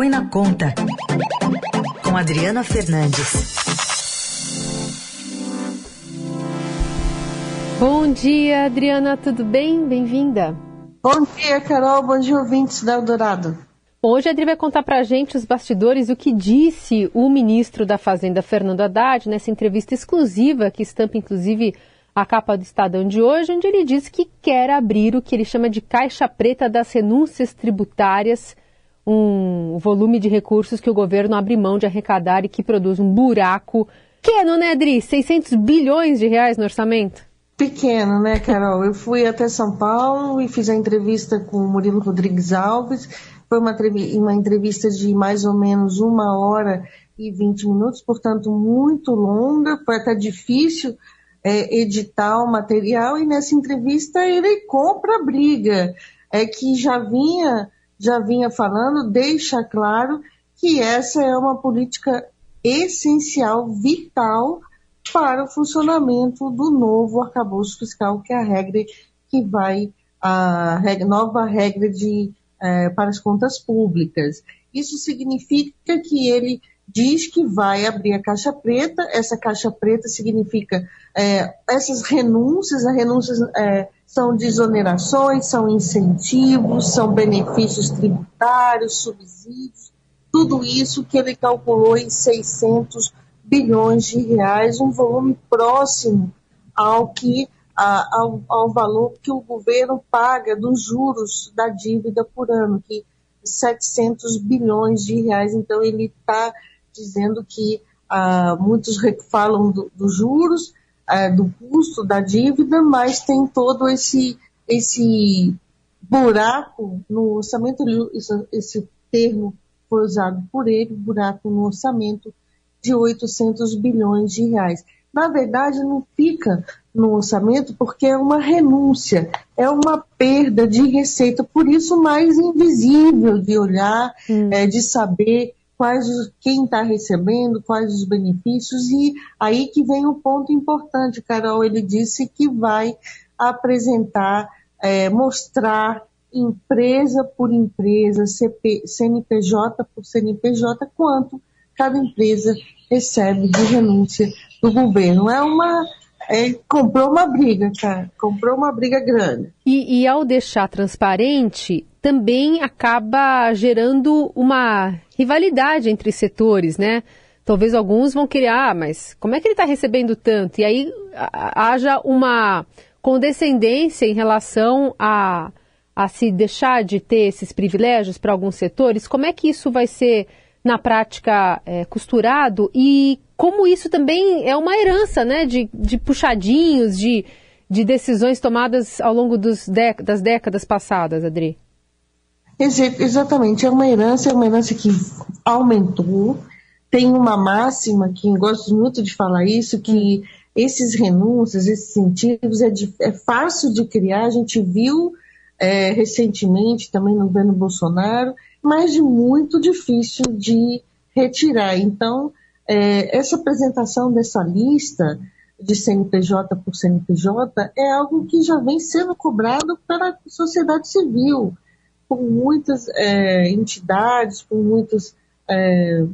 Põe na Conta, com Adriana Fernandes. Bom dia, Adriana, tudo bem? Bem-vinda. Bom dia, Carol. Bom dia, ouvintes da Eldorado. Hoje a Adri vai contar para a gente os bastidores, o que disse o ministro da Fazenda, Fernando Haddad, nessa entrevista exclusiva que estampa, inclusive, a capa do Estadão de hoje, onde ele diz que quer abrir o que ele chama de caixa preta das renúncias tributárias, um volume de recursos que o governo abre mão de arrecadar e que produz um buraco pequeno, né, Adri? 600 bilhões de reais no orçamento? Pequeno, né, Carol? Eu fui até São Paulo e fiz a entrevista com o Murilo Rodrigues Alves. Foi uma, uma entrevista de mais ou menos uma hora e 20 minutos, portanto, muito longa. Foi até difícil é, editar o material e nessa entrevista ele compra a briga, é que já vinha, já vinha falando, deixa claro que essa é uma política essencial, vital para o funcionamento do novo arcabouço fiscal, que é a regra que vai, a nova regra de, é, para as contas públicas. Isso significa que ele diz que vai abrir a caixa preta. Essa caixa preta significa é, essas renúncias, as renúncias é, são desonerações, são incentivos, são benefícios tributários, subsídios, tudo isso que ele calculou em 600 bilhões de reais, um volume próximo ao que a, ao, ao valor que o governo paga dos juros da dívida por ano, que 700 bilhões de reais. Então ele está dizendo que ah, muitos falam dos do juros, ah, do custo da dívida, mas tem todo esse, esse buraco no orçamento, esse, esse termo foi usado por ele, buraco no orçamento de 800 bilhões de reais. Na verdade, não fica no orçamento porque é uma renúncia, é uma perda de receita, por isso mais invisível de olhar, hum. é, de saber quais quem está recebendo, quais os benefícios, e aí que vem um ponto importante, Carol, ele disse que vai apresentar, é, mostrar empresa por empresa, CP, CNPJ por CNPJ, quanto cada empresa recebe de renúncia do governo. É uma é, comprou uma briga, cara. Comprou uma briga grande. E, e, ao deixar transparente, também acaba gerando uma rivalidade entre setores, né? Talvez alguns vão querer, ah, mas como é que ele está recebendo tanto? E aí haja uma condescendência em relação a, a se deixar de ter esses privilégios para alguns setores. Como é que isso vai ser, na prática, é, costurado? E como isso também é uma herança, né? De, de puxadinhos, de, de decisões tomadas ao longo dos das décadas passadas, Adri? Exatamente, é uma herança, é uma herança que aumentou. Tem uma máxima que eu gosto muito de falar isso, que esses renúncias, esses incentivos é, de, é fácil de criar. A gente viu é, recentemente também no governo Bolsonaro, mas de muito difícil de retirar. Então, é, essa apresentação dessa lista de CNPJ por CNPJ é algo que já vem sendo cobrado pela sociedade civil por muitas é, entidades, por muitos é,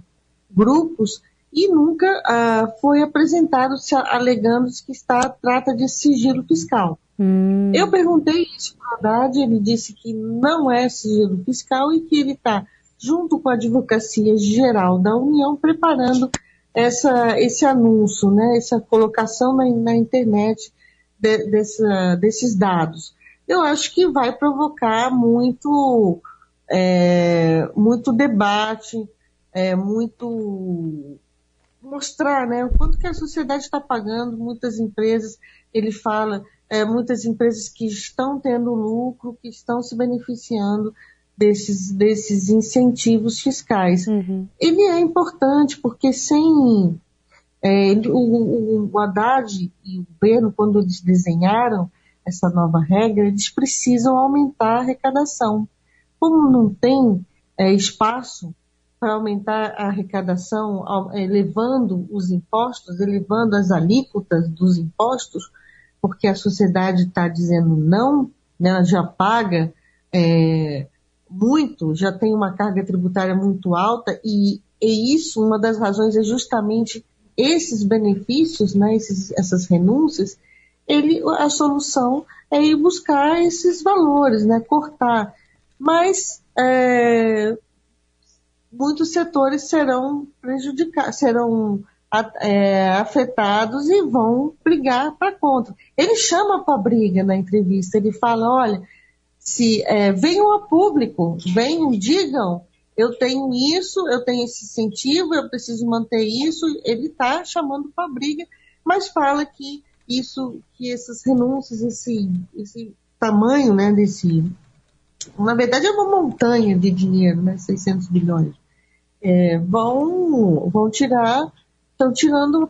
grupos, e nunca ah, foi apresentado se alegando que está trata de sigilo fiscal. Hum. Eu perguntei isso para o Haddad, ele disse que não é sigilo fiscal e que ele está, junto com a Advocacia Geral da União, preparando essa, esse anúncio, né, essa colocação na, na internet de, dessa, desses dados. Eu acho que vai provocar muito, é, muito debate, é, muito mostrar né, o quanto que a sociedade está pagando, muitas empresas, ele fala, é, muitas empresas que estão tendo lucro, que estão se beneficiando desses, desses incentivos fiscais. Uhum. Ele é importante porque sem é, o, o Haddad e o governo, quando eles desenharam essa nova regra, eles precisam aumentar a arrecadação. Como não tem é, espaço para aumentar a arrecadação, elevando os impostos, elevando as alíquotas dos impostos, porque a sociedade está dizendo não, né, ela já paga é, muito, já tem uma carga tributária muito alta e, e isso, uma das razões é justamente esses benefícios, né, esses, essas renúncias, ele, a solução é ir buscar esses valores, né, cortar. Mas é, muitos setores serão prejudicados, serão é, afetados e vão brigar para contra. Ele chama para briga na entrevista, ele fala, olha, se é, venham a público, venham, digam, eu tenho isso, eu tenho esse incentivo, eu preciso manter isso, ele está chamando para briga, mas fala que isso, que essas renúncias, esse, esse tamanho, né, desse, na verdade é uma montanha de dinheiro, né, 600 bilhões, é, vão, vão tirar, estão tirando,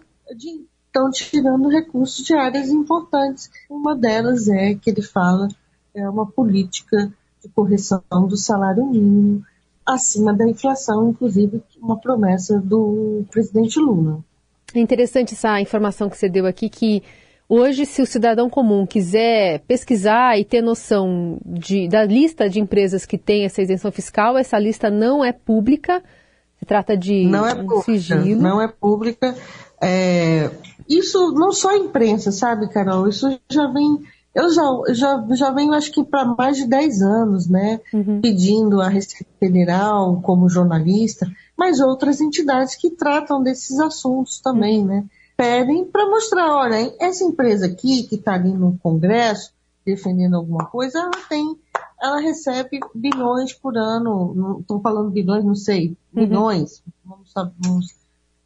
estão tirando recursos de áreas importantes. Uma delas é que ele fala é uma política de correção do salário mínimo acima da inflação, inclusive uma promessa do presidente Lula. É interessante essa informação que você deu aqui que Hoje, se o cidadão comum quiser pesquisar e ter noção de, da lista de empresas que têm essa isenção fiscal, essa lista não é pública. Se trata de não é um pública, sigilo. Não é pública. É, isso não só a imprensa, sabe, Carol? Isso já vem. Eu já, já, já venho, acho que, para mais de 10 anos, né? Uhum. Pedindo à Receita Federal, como jornalista, mas outras entidades que tratam desses assuntos também, uhum. né? pedem para mostrar, olha, essa empresa aqui que está ali no Congresso defendendo alguma coisa, ela tem, ela recebe bilhões por ano, estou falando bilhões, não sei, bilhões, uhum. vamos, vamos,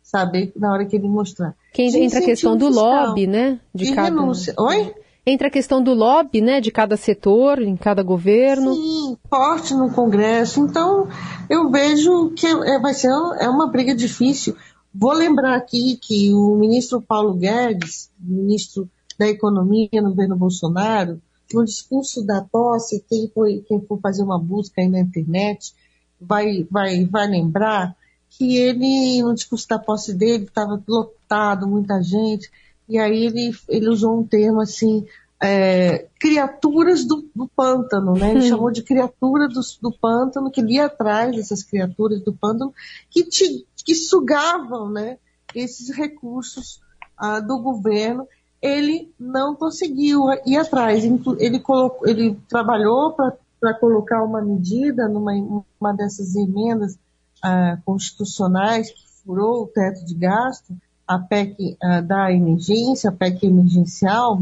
saber na hora que ele mostrar. Que entra a questão do lobby, né? De, de cada... renúncia. Oi? Entra a questão do lobby, né, de cada setor, em cada governo. Sim, forte no Congresso. Então, eu vejo que é, vai ser é uma briga difícil. Vou lembrar aqui que o ministro Paulo Guedes, ministro da Economia no governo Bolsonaro, no discurso da posse, quem, foi, quem for fazer uma busca aí na internet vai, vai, vai lembrar que ele, no discurso da posse dele, estava lotado, muita gente, e aí ele, ele usou um termo assim, é, criaturas do, do, pântano, né? Ele hum. chamou de criatura do, do, pântano, que ele ia atrás dessas criaturas do pântano, que, te, que sugavam, né? Esses recursos ah, do governo. Ele não conseguiu ir atrás. Ele, colocou, ele trabalhou para colocar uma medida numa uma dessas emendas ah, constitucionais que furou o teto de gasto, a PEC ah, da emergência, a PEC emergencial,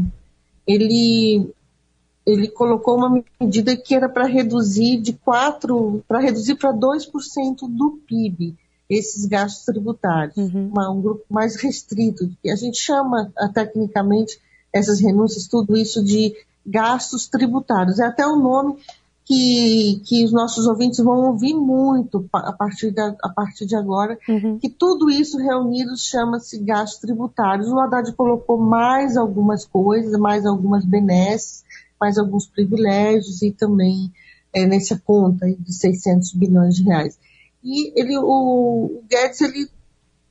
ele, ele colocou uma medida que era para reduzir de 4, para reduzir para 2% do PIB esses gastos tributários, uhum. uma, um grupo mais restrito, que a gente chama tecnicamente essas renúncias, tudo isso de gastos tributários. É até um nome que, que os nossos ouvintes vão ouvir muito a partir de, a partir de agora, uhum. que tudo isso reunido chama-se gastos tributários. O Haddad colocou mais algumas coisas, mais algumas benesses, mais alguns privilégios e também é, nessa conta de 600 bilhões de reais. E ele, o, o Guedes ele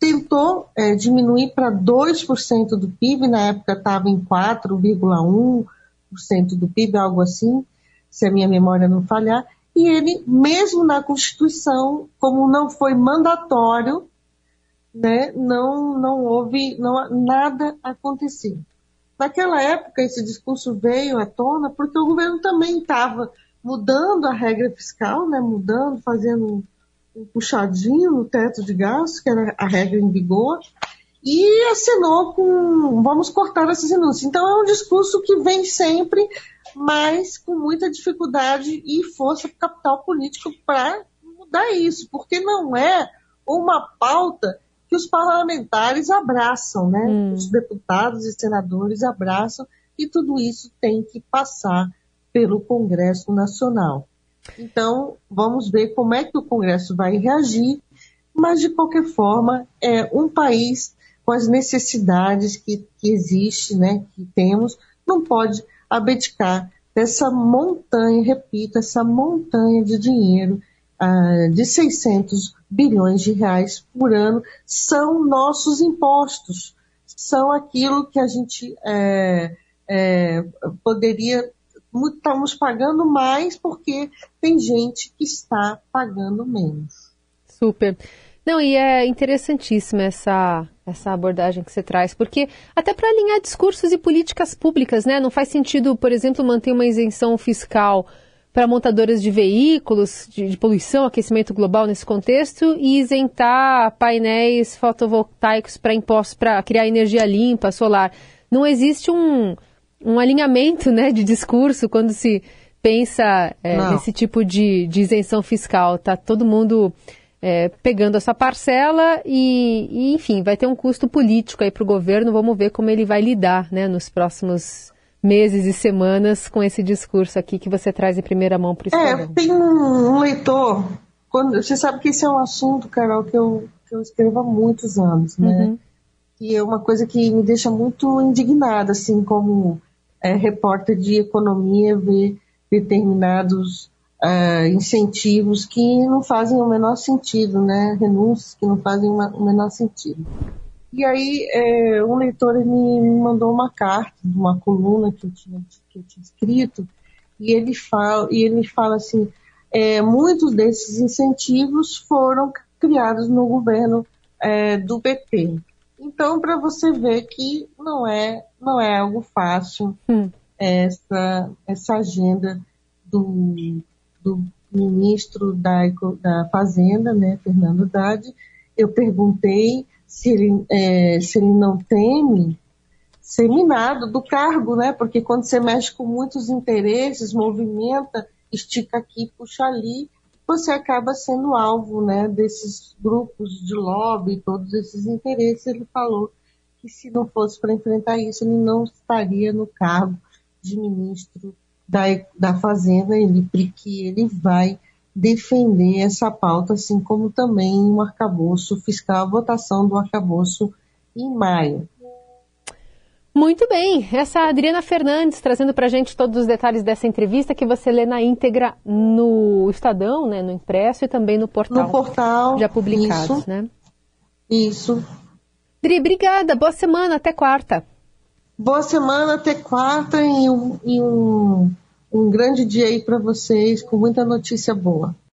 tentou é, diminuir para 2% do PIB, na época estava em 4,1% do PIB, algo assim se a minha memória não falhar, e ele, mesmo na Constituição, como não foi mandatório, né, não, não houve, não, nada aconteceu. Naquela época, esse discurso veio à tona porque o governo também estava mudando a regra fiscal, né, mudando, fazendo um puxadinho no teto de gastos, que era a regra em vigor, e assinou com vamos cortar essas renúncias. Então é um discurso que vem sempre mas com muita dificuldade e força capital político para mudar isso, porque não é uma pauta que os parlamentares abraçam, né? Hum. Os deputados e senadores abraçam e tudo isso tem que passar pelo Congresso Nacional. Então, vamos ver como é que o Congresso vai reagir, mas de qualquer forma, é um país com as necessidades que, que existe, né, que temos, não pode abdicar dessa montanha, repito, essa montanha de dinheiro uh, de 600 bilhões de reais por ano são nossos impostos, são aquilo que a gente é, é, poderia estamos pagando mais porque tem gente que está pagando menos. Super. Não, e é interessantíssima essa, essa abordagem que você traz, porque até para alinhar discursos e políticas públicas, né? Não faz sentido, por exemplo, manter uma isenção fiscal para montadoras de veículos, de, de, poluição, aquecimento global nesse contexto, e isentar painéis fotovoltaicos para impostos para criar energia limpa, solar. Não existe um, um alinhamento né, de discurso quando se pensa é, nesse tipo de, de, isenção fiscal. Está todo mundo é, pegando essa parcela e, e, enfim, vai ter um custo político aí para o governo. Vamos ver como ele vai lidar né, nos próximos meses e semanas com esse discurso aqui que você traz em primeira mão para o É, tem um leitor, quando, você sabe que esse é um assunto, Carol, que eu, que eu escrevo há muitos anos, né? Uhum. E é uma coisa que me deixa muito indignada, assim, como é, repórter de economia ver determinados uh, incentivos que não fazem o menor sentido, né? Renúncias que não fazem o menor sentido. E aí é, um leitor me mandou uma carta de uma coluna que eu tinha, que eu tinha escrito e ele fala, e ele fala assim, é, muitos desses incentivos foram criados no governo é, do PT. Então, para você ver que não é, não é algo fácil hum. essa, essa agenda do, do ministro da, da Fazenda, né, Fernando Haddad, eu perguntei se ele, é, se ele não teme ser minado do cargo, né? Porque quando você mexe com muitos interesses, movimenta, estica aqui, puxa ali, você acaba sendo alvo né, desses grupos de lobby, todos esses interesses. Ele falou que se não fosse para enfrentar isso, ele não estaria no cargo de ministro da, da Fazenda, ele, porque ele vai defender essa pauta, assim como também um arcabouço fiscal, a votação do arcabouço em maio. Muito bem, essa é Adriana Fernandes trazendo para a gente todos os detalhes dessa entrevista que você lê na íntegra no Estadão, né, no impresso e também no portal. No portal. Já publicados, isso, né? Isso. Dri, obrigada, boa semana, até quarta. Boa semana, até quarta e um, e um, um grande dia aí para vocês, com muita notícia boa.